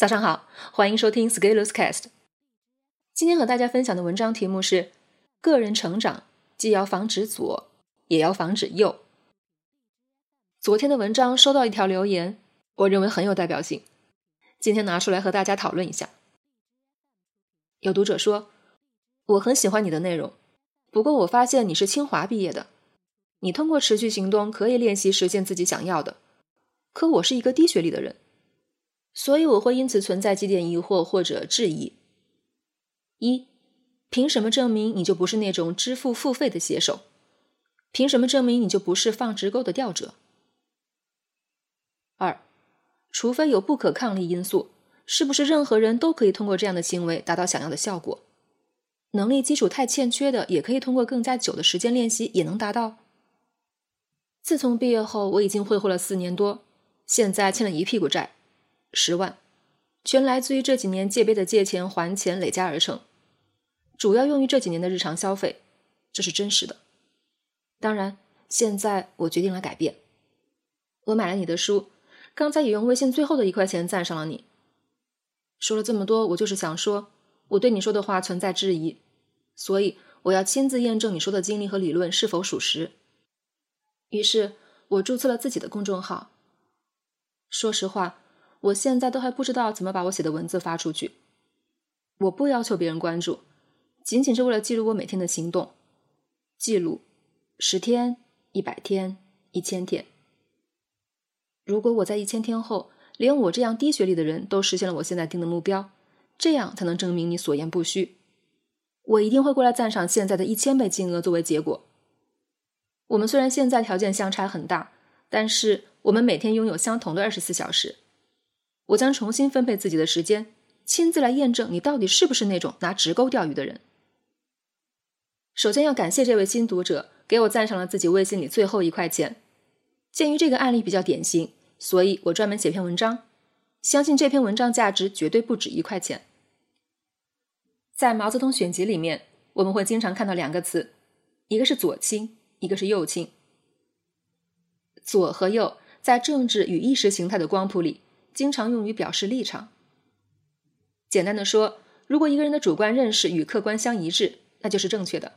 早上好，欢迎收听 Scalers Cast。今天和大家分享的文章题目是：个人成长既要防止左，也要防止右。昨天的文章收到一条留言，我认为很有代表性，今天拿出来和大家讨论一下。有读者说，我很喜欢你的内容，不过我发现你是清华毕业的，你通过持续行动可以练习实现自己想要的，可我是一个低学历的人。所以我会因此存在几点疑惑或者质疑：一，凭什么证明你就不是那种支付付费的写手？凭什么证明你就不是放直钩的钓者？二，除非有不可抗力因素，是不是任何人都可以通过这样的行为达到想要的效果？能力基础太欠缺的，也可以通过更加久的时间练习也能达到？自从毕业后，我已经挥霍了四年多，现在欠了一屁股债。十万，全来自于这几年借呗的借钱还钱累加而成，主要用于这几年的日常消费，这是真实的。当然，现在我决定了改变。我买了你的书，刚才也用微信最后的一块钱赞赏了你。说了这么多，我就是想说，我对你说的话存在质疑，所以我要亲自验证你说的经历和理论是否属实。于是我注册了自己的公众号。说实话。我现在都还不知道怎么把我写的文字发出去。我不要求别人关注，仅仅是为了记录我每天的行动。记录十天、一百天、一千天。如果我在一千天后，连我这样低学历的人都实现了我现在定的目标，这样才能证明你所言不虚。我一定会过来赞赏现在的一千倍金额作为结果。我们虽然现在条件相差很大，但是我们每天拥有相同的二十四小时。我将重新分配自己的时间，亲自来验证你到底是不是那种拿直钩钓鱼的人。首先要感谢这位新读者给我赞赏了自己微信里最后一块钱。鉴于这个案例比较典型，所以我专门写篇文章。相信这篇文章价值绝对不止一块钱。在毛泽东选集里面，我们会经常看到两个词，一个是左倾，一个是右倾。左和右在政治与意识形态的光谱里。经常用于表示立场。简单的说，如果一个人的主观认识与客观相一致，那就是正确的。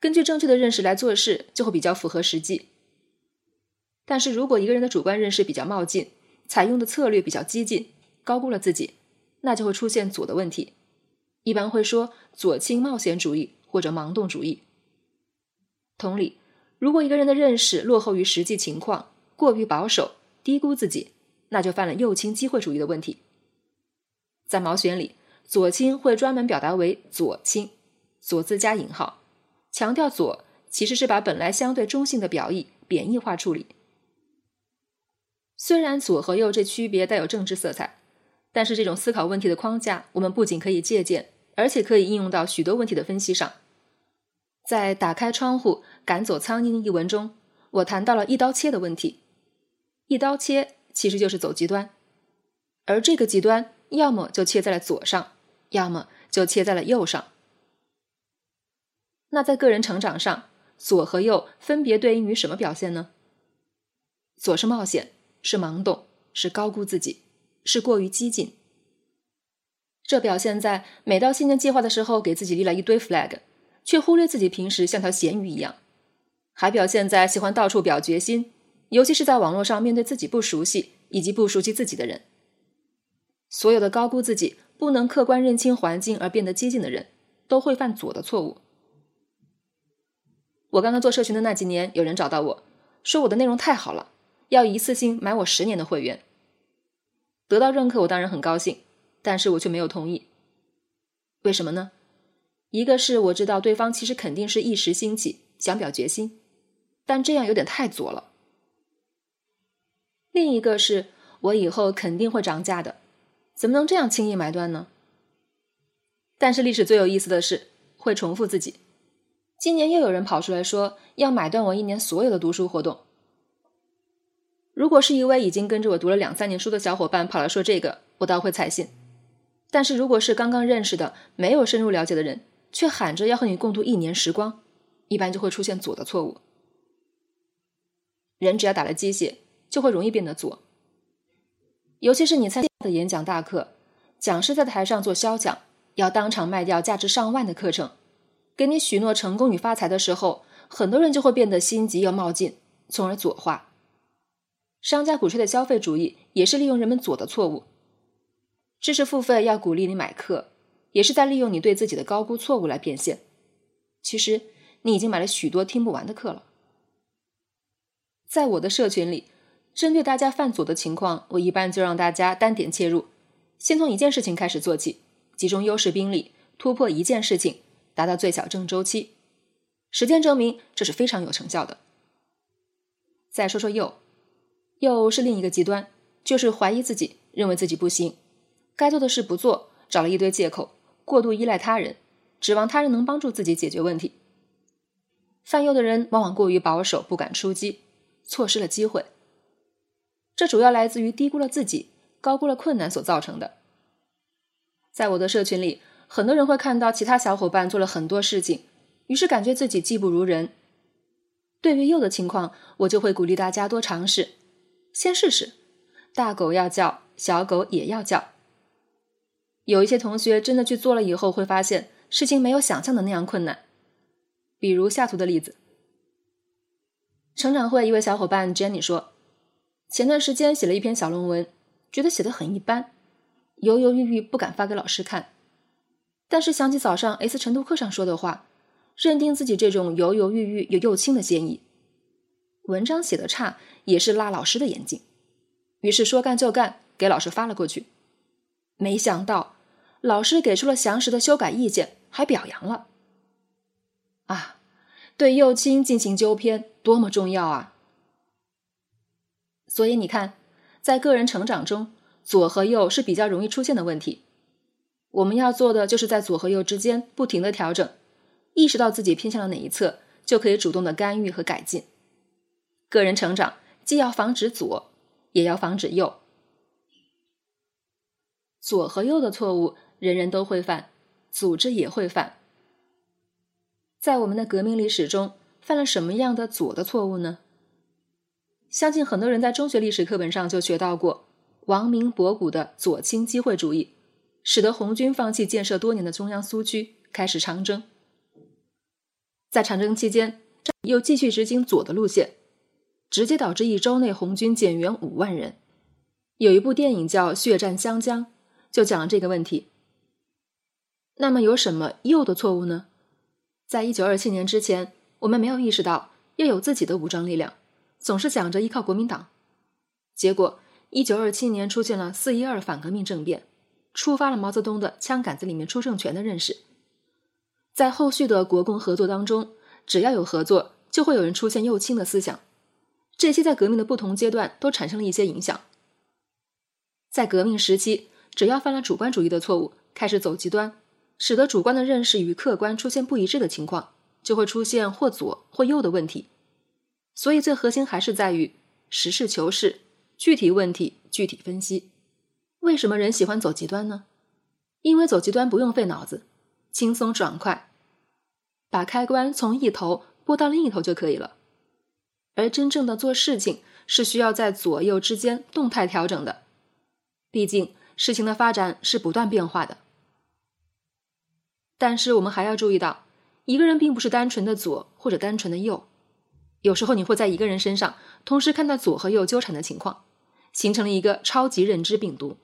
根据正确的认识来做事，就会比较符合实际。但是如果一个人的主观认识比较冒进，采用的策略比较激进，高估了自己，那就会出现左的问题。一般会说左倾冒险主义或者盲动主义。同理，如果一个人的认识落后于实际情况，过于保守，低估自己。那就犯了右倾机会主义的问题。在毛选里，左倾会专门表达为左倾，左字加引号，强调左其实是把本来相对中性的表意贬义化处理。虽然左和右这区别带有政治色彩，但是这种思考问题的框架，我们不仅可以借鉴，而且可以应用到许多问题的分析上。在《打开窗户，赶走苍蝇》一文中，我谈到了一刀切的问题，一刀切。其实就是走极端，而这个极端要么就切在了左上，要么就切在了右上。那在个人成长上，左和右分别对应于什么表现呢？左是冒险，是盲动，是高估自己，是过于激进。这表现在每到新年计划的时候，给自己立了一堆 flag，却忽略自己平时像条咸鱼一样；还表现在喜欢到处表决心。尤其是在网络上面对自己不熟悉以及不熟悉自己的人，所有的高估自己、不能客观认清环境而变得激进的人，都会犯左的错误。我刚刚做社群的那几年，有人找到我说我的内容太好了，要一次性买我十年的会员。得到认可，我当然很高兴，但是我却没有同意。为什么呢？一个是我知道对方其实肯定是一时兴起想表决心，但这样有点太左了。另一个是我以后肯定会涨价的，怎么能这样轻易买断呢？但是历史最有意思的是会重复自己。今年又有人跑出来说要买断我一年所有的读书活动。如果是一位已经跟着我读了两三年书的小伙伴跑来说这个，我倒会采信。但是如果是刚刚认识的、没有深入了解的人，却喊着要和你共度一年时光，一般就会出现左的错误。人只要打了鸡血。就会容易变得左，尤其是你参加的演讲大课，讲师在台上做销讲，要当场卖掉价值上万的课程，给你许诺成功与发财的时候，很多人就会变得心急又冒进，从而左化。商家鼓吹的消费主义也是利用人们左的错误。知识付费要鼓励你买课，也是在利用你对自己的高估错误来变现。其实你已经买了许多听不完的课了。在我的社群里，针对大家犯左的情况，我一般就让大家单点切入，先从一件事情开始做起，集中优势兵力，突破一件事情，达到最小正周期。实践证明这是非常有成效的。再说说右。右是另一个极端，就是怀疑自己，认为自己不行，该做的事不做，找了一堆借口，过度依赖他人，指望他人能帮助自己解决问题。犯右的人往往过于保守，不敢出击，错失了机会。这主要来自于低估了自己，高估了困难所造成的。在我的社群里，很多人会看到其他小伙伴做了很多事情，于是感觉自己技不如人。对于右的情况，我就会鼓励大家多尝试。先试试，大狗要叫，小狗也要叫。有一些同学真的去做了以后，会发现事情没有想象的那样困难。比如下图的例子，成长会一位小伙伴 Jenny 说，前段时间写了一篇小论文，觉得写的很一般，犹犹豫豫不敢发给老师看。但是想起早上 S 晨读课上说的话，认定自己这种犹犹豫豫又又轻的嫌疑。文章写的差也是拉老师的眼睛，于是说干就干，给老师发了过去。没想到老师给出了详实的修改意见，还表扬了。啊，对右倾进行纠偏多么重要啊！所以你看，在个人成长中，左和右是比较容易出现的问题。我们要做的就是在左和右之间不停的调整，意识到自己偏向了哪一侧，就可以主动的干预和改进。个人成长既要防止左，也要防止右。左和右的错误，人人都会犯，组织也会犯。在我们的革命历史中，犯了什么样的左的错误呢？相信很多人在中学历史课本上就学到过，王明博古的左倾机会主义，使得红军放弃建设多年的中央苏区，开始长征。在长征期间，又继续执行左的路线。直接导致一周内红军减员五万人。有一部电影叫《血战湘江》，就讲了这个问题。那么有什么右的错误呢？在一九二七年之前，我们没有意识到要有自己的武装力量，总是想着依靠国民党。结果一九二七年出现了四一二反革命政变，触发了毛泽东的“枪杆子里面出政权”的认识。在后续的国共合作当中，只要有合作，就会有人出现右倾的思想。这些在革命的不同阶段都产生了一些影响。在革命时期，只要犯了主观主义的错误，开始走极端，使得主观的认识与客观出现不一致的情况，就会出现或左或右的问题。所以，最核心还是在于实事求是，具体问题具体分析。为什么人喜欢走极端呢？因为走极端不用费脑子，轻松爽快，把开关从一头拨到另一头就可以了。而真正的做事情是需要在左右之间动态调整的，毕竟事情的发展是不断变化的。但是我们还要注意到，一个人并不是单纯的左或者单纯的右，有时候你会在一个人身上同时看到左和右纠缠的情况，形成了一个超级认知病毒。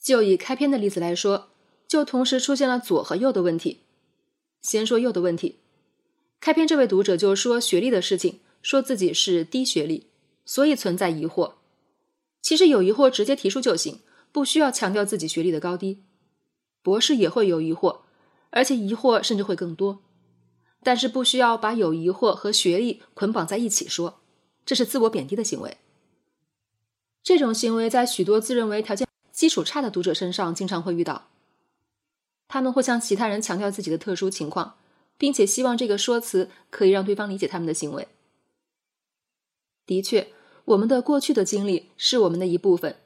就以开篇的例子来说，就同时出现了左和右的问题。先说右的问题，开篇这位读者就说学历的事情。说自己是低学历，所以存在疑惑。其实有疑惑直接提出就行，不需要强调自己学历的高低。博士也会有疑惑，而且疑惑甚至会更多。但是不需要把有疑惑和学历捆绑在一起说，这是自我贬低的行为。这种行为在许多自认为条件基础差的读者身上经常会遇到。他们会向其他人强调自己的特殊情况，并且希望这个说辞可以让对方理解他们的行为。的确，我们的过去的经历是我们的一部分，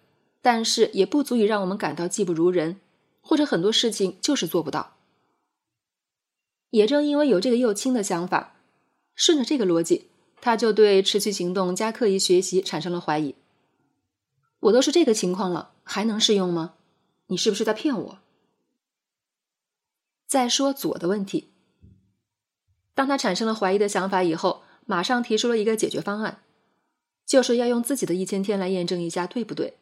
但是也不足以让我们感到技不如人，或者很多事情就是做不到。也正因为有这个右倾的想法，顺着这个逻辑，他就对持续行动加刻意学习产生了怀疑。我都是这个情况了，还能适用吗？你是不是在骗我？再说左的问题，当他产生了怀疑的想法以后，马上提出了一个解决方案，就是要用自己的一千天来验证一下对不对。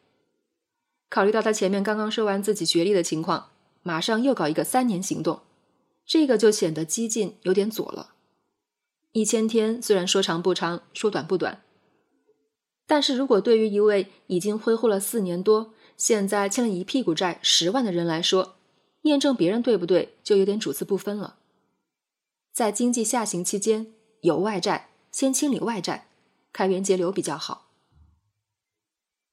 考虑到他前面刚刚说完自己学历的情况，马上又搞一个三年行动，这个就显得激进，有点左了。一千天虽然说长不长，说短不短，但是如果对于一位已经挥霍了四年多，现在欠了一屁股债十万的人来说，验证别人对不对，就有点主次不分了。在经济下行期间，有外债先清理外债，开源节流比较好。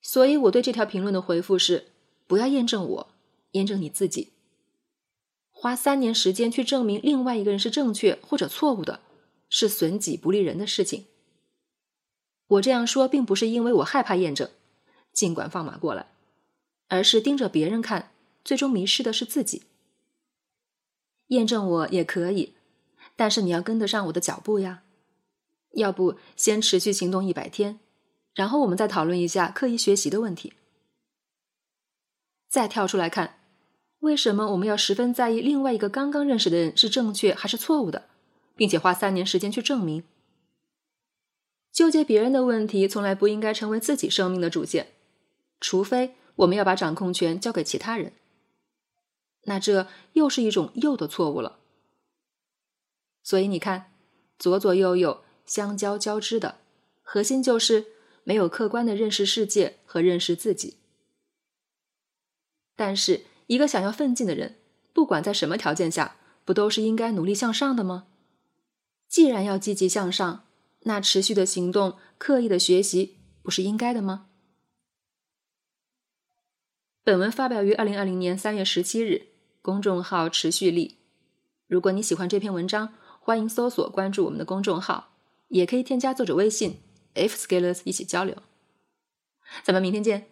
所以我对这条评论的回复是：不要验证我，验证你自己。花三年时间去证明另外一个人是正确或者错误的，是损己不利人的事情。我这样说并不是因为我害怕验证，尽管放马过来，而是盯着别人看。最终迷失的是自己。验证我也可以，但是你要跟得上我的脚步呀。要不先持续行动一百天，然后我们再讨论一下刻意学习的问题。再跳出来看，为什么我们要十分在意另外一个刚刚认识的人是正确还是错误的，并且花三年时间去证明？纠结别人的问题从来不应该成为自己生命的主线，除非我们要把掌控权交给其他人。那这又是一种右的错误了。所以你看，左左右右相交交织的核心就是没有客观的认识世界和认识自己。但是，一个想要奋进的人，不管在什么条件下，不都是应该努力向上的吗？既然要积极向上，那持续的行动、刻意的学习，不是应该的吗？本文发表于二零二零年三月十七日。公众号持续力。如果你喜欢这篇文章，欢迎搜索关注我们的公众号，也可以添加作者微信 f scalers 一起交流。咱们明天见。